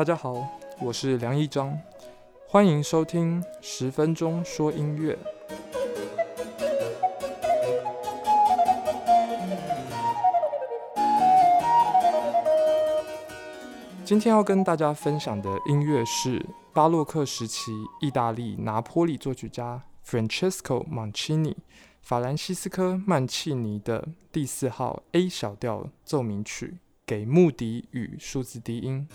大家好，我是梁一章，欢迎收听十分钟说音乐。今天要跟大家分享的音乐是巴洛克时期意大利拿坡里作曲家 Francesco Mancini 法兰西斯科·曼契尼的第四号 A 小调奏鸣曲给木笛与数字低音。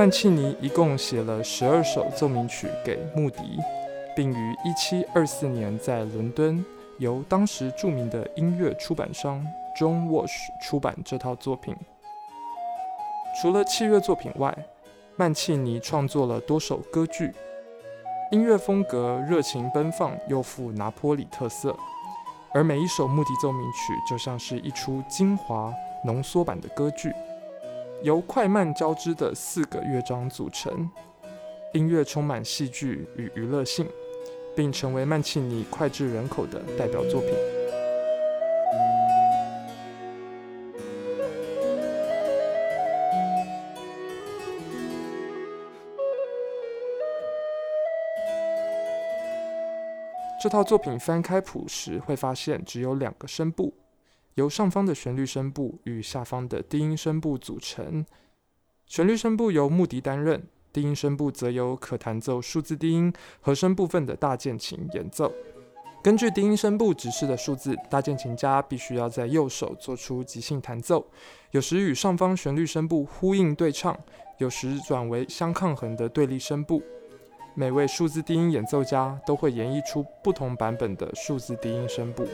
曼契尼一共写了十二首奏鸣曲给穆迪，并于一七二四年在伦敦由当时著名的音乐出版商 John Walsh 出版这套作品。除了器乐作品外，曼契尼创作了多首歌剧，音乐风格热情奔放又富拿坡里特色，而每一首穆迪奏鸣曲就像是一出精华浓缩版的歌剧，由快慢交织的四个乐章组成，音乐充满戏剧与娱乐性，并成为曼契尼脍炙人口的代表作品。这套作品翻开谱时，会发现只有两个声部，由上方的旋律声部与下方的低音声部组成。旋律声部由木笛担任，低音声部则由可弹奏数字低音和声部分的大键琴演奏。根据低音声部指示的数字，大键琴家必须要在右手做出即兴弹奏，有时与上方旋律声部呼应对唱，有时转为相抗衡的对立声部。每位数字低音演奏家都会演绎出不同版本的数字低音声部，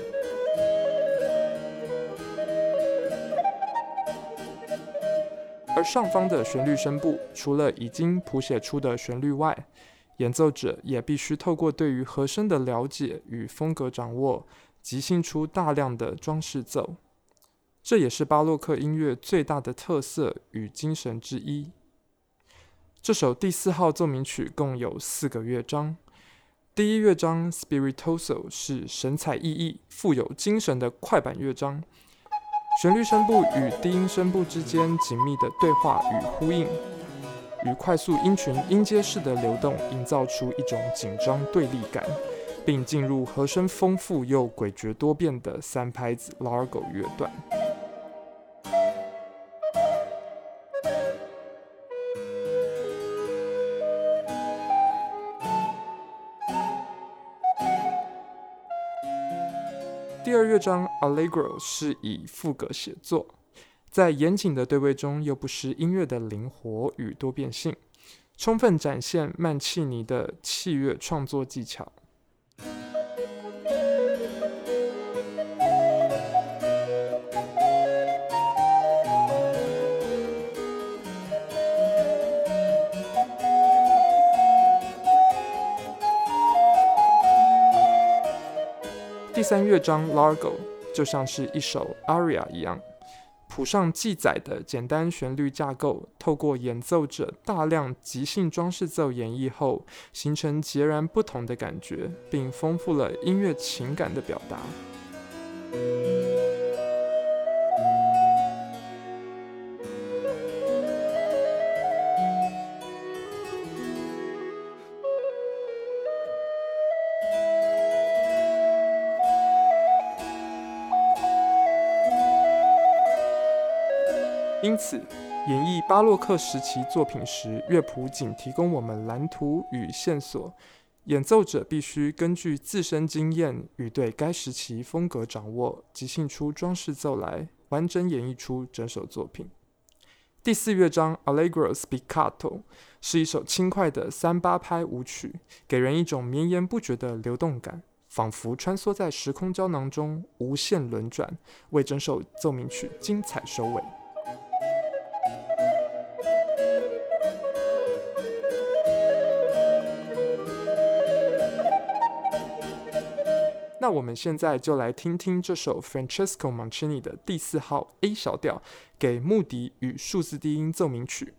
而上方的旋律声部除了已经谱写出的旋律外，演奏者也必须透过对于和声的了解与风格掌握，即兴出大量的装饰奏。这也是巴洛克音乐最大的特色与精神之一。这首第四号奏鸣曲共有四个乐章。第一乐章 Spiritoso 是神采奕奕、富有精神的快板乐章，旋律声部与低音声部之间紧密的对话与呼应，与快速音群音阶式的流动营造出一种紧张对立感，并进入和声丰富又诡谲多变的三拍子 Largo 乐段。这张 Allegro 是以副歌写作，在严谨的对位中又不失音乐的灵活与多变性，充分展现曼契尼的器乐创作技巧。三乐章 Largo 就像是一首 aria 一样，谱上记载的简单旋律架构，透过演奏者大量即兴装饰奏演绎后，形成截然不同的感觉，并丰富了音乐情感的表达。因此，演绎巴洛克时期作品时，乐谱仅提供我们蓝图与线索，演奏者必须根据自身经验与对该时期风格掌握，即兴出装饰奏来，完整演绎出整首作品。第四乐章 Allegro Spiccato 是一首轻快的三八拍舞曲，给人一种绵延不绝的流动感，仿佛穿梭在时空胶囊中，无限轮转，为整首奏鸣曲精彩收尾。那我们现在就来听听这首 Francesco Mancini 的第四号 A 小调给穆迪与数字低音奏鸣曲。